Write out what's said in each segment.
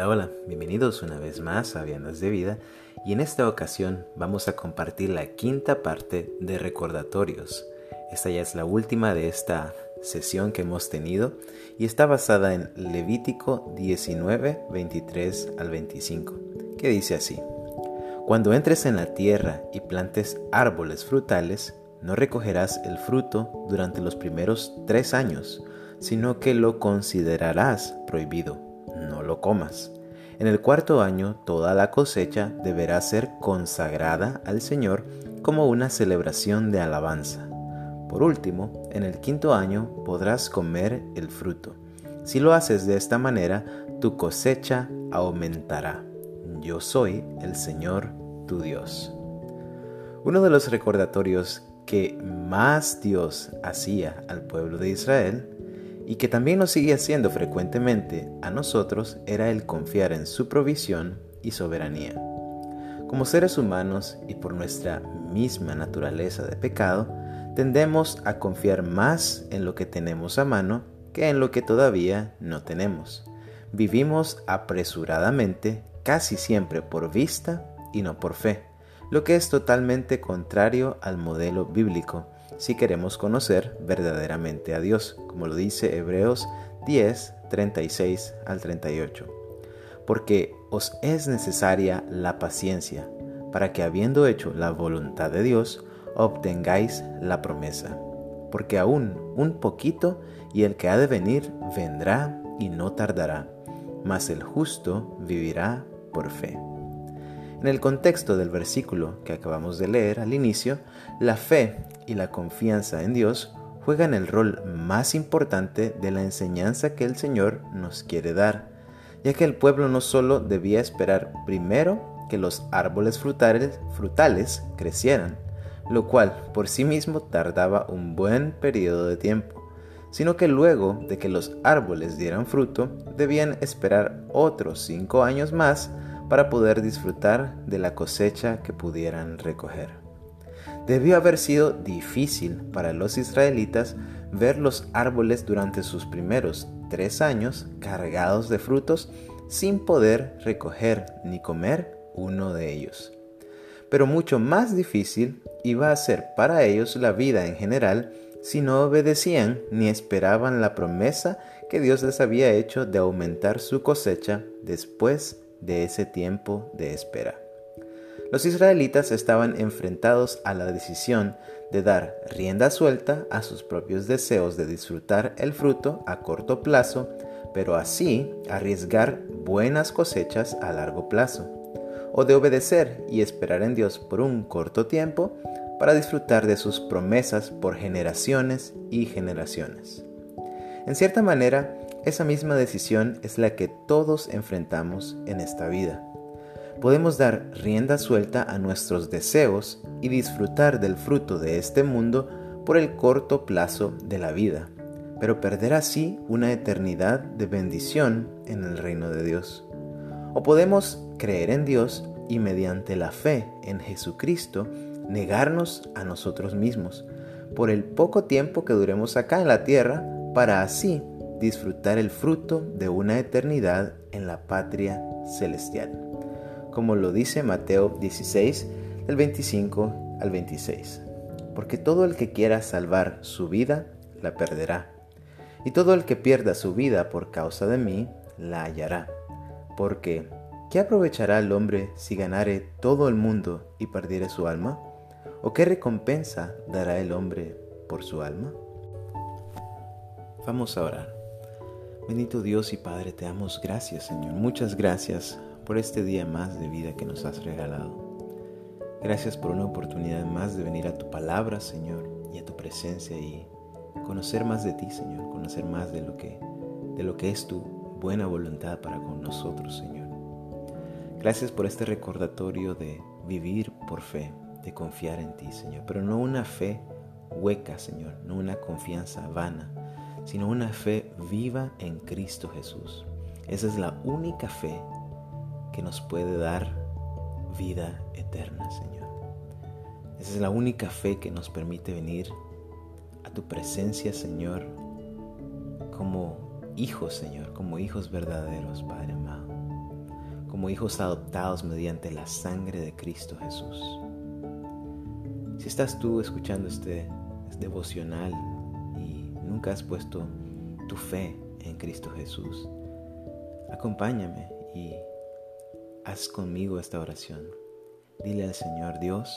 Hola, hola, bienvenidos una vez más a Viandas de Vida y en esta ocasión vamos a compartir la quinta parte de recordatorios. Esta ya es la última de esta sesión que hemos tenido y está basada en Levítico 19, 23 al 25, que dice así. Cuando entres en la tierra y plantes árboles frutales, no recogerás el fruto durante los primeros tres años, sino que lo considerarás prohibido no lo comas. En el cuarto año toda la cosecha deberá ser consagrada al Señor como una celebración de alabanza. Por último, en el quinto año podrás comer el fruto. Si lo haces de esta manera, tu cosecha aumentará. Yo soy el Señor tu Dios. Uno de los recordatorios que más Dios hacía al pueblo de Israel y que también nos sigue haciendo frecuentemente a nosotros era el confiar en su provisión y soberanía. Como seres humanos y por nuestra misma naturaleza de pecado, tendemos a confiar más en lo que tenemos a mano que en lo que todavía no tenemos. Vivimos apresuradamente, casi siempre por vista y no por fe, lo que es totalmente contrario al modelo bíblico si queremos conocer verdaderamente a Dios, como lo dice Hebreos 10, 36 al 38. Porque os es necesaria la paciencia, para que habiendo hecho la voluntad de Dios, obtengáis la promesa. Porque aún un poquito y el que ha de venir vendrá y no tardará, mas el justo vivirá por fe. En el contexto del versículo que acabamos de leer al inicio, la fe y la confianza en Dios juegan el rol más importante de la enseñanza que el Señor nos quiere dar, ya que el pueblo no solo debía esperar primero que los árboles frutales, frutales crecieran, lo cual por sí mismo tardaba un buen periodo de tiempo, sino que luego de que los árboles dieran fruto, debían esperar otros cinco años más para poder disfrutar de la cosecha que pudieran recoger. Debió haber sido difícil para los israelitas ver los árboles durante sus primeros tres años cargados de frutos sin poder recoger ni comer uno de ellos. Pero mucho más difícil iba a ser para ellos la vida en general si no obedecían ni esperaban la promesa que Dios les había hecho de aumentar su cosecha después de ese tiempo de espera. Los israelitas estaban enfrentados a la decisión de dar rienda suelta a sus propios deseos de disfrutar el fruto a corto plazo, pero así arriesgar buenas cosechas a largo plazo, o de obedecer y esperar en Dios por un corto tiempo para disfrutar de sus promesas por generaciones y generaciones. En cierta manera, esa misma decisión es la que todos enfrentamos en esta vida. Podemos dar rienda suelta a nuestros deseos y disfrutar del fruto de este mundo por el corto plazo de la vida, pero perder así una eternidad de bendición en el reino de Dios. O podemos creer en Dios y mediante la fe en Jesucristo negarnos a nosotros mismos por el poco tiempo que duremos acá en la tierra para así disfrutar el fruto de una eternidad en la patria celestial, como lo dice Mateo 16, del 25 al 26. Porque todo el que quiera salvar su vida, la perderá. Y todo el que pierda su vida por causa de mí, la hallará. Porque, ¿qué aprovechará el hombre si ganare todo el mundo y perdiere su alma? ¿O qué recompensa dará el hombre por su alma? Vamos a orar. Bendito Dios y Padre, te damos gracias, Señor. Muchas gracias por este día más de vida que nos has regalado. Gracias por una oportunidad más de venir a tu palabra, Señor, y a tu presencia y conocer más de ti, Señor, conocer más de lo que de lo que es tu buena voluntad para con nosotros, Señor. Gracias por este recordatorio de vivir por fe, de confiar en ti, Señor, pero no una fe hueca, Señor, no una confianza vana, sino una fe viva en Cristo Jesús. Esa es la única fe que nos puede dar vida eterna, Señor. Esa es la única fe que nos permite venir a tu presencia, Señor, como hijos, Señor, como hijos verdaderos, Padre amado. como hijos adoptados mediante la sangre de Cristo Jesús. Si estás tú escuchando este, devocional nunca has puesto tu fe en Cristo Jesús, acompáñame y haz conmigo esta oración. Dile al Señor Dios,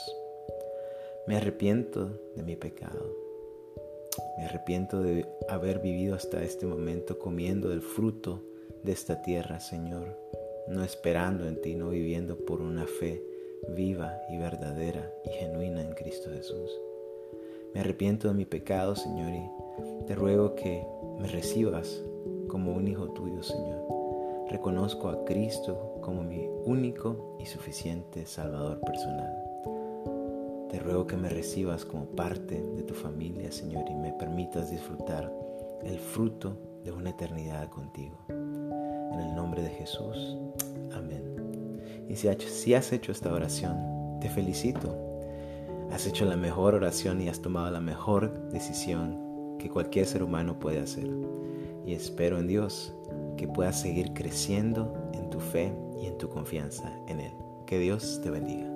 me arrepiento de mi pecado. Me arrepiento de haber vivido hasta este momento comiendo del fruto de esta tierra, Señor, no esperando en ti, no viviendo por una fe viva y verdadera y genuina en Cristo Jesús. Me arrepiento de mi pecado, Señor, y te ruego que me recibas como un hijo tuyo, Señor. Reconozco a Cristo como mi único y suficiente Salvador personal. Te ruego que me recibas como parte de tu familia, Señor, y me permitas disfrutar el fruto de una eternidad contigo. En el nombre de Jesús. Amén. Y si has hecho esta oración, te felicito. Has hecho la mejor oración y has tomado la mejor decisión que cualquier ser humano puede hacer. Y espero en Dios que puedas seguir creciendo en tu fe y en tu confianza en Él. Que Dios te bendiga.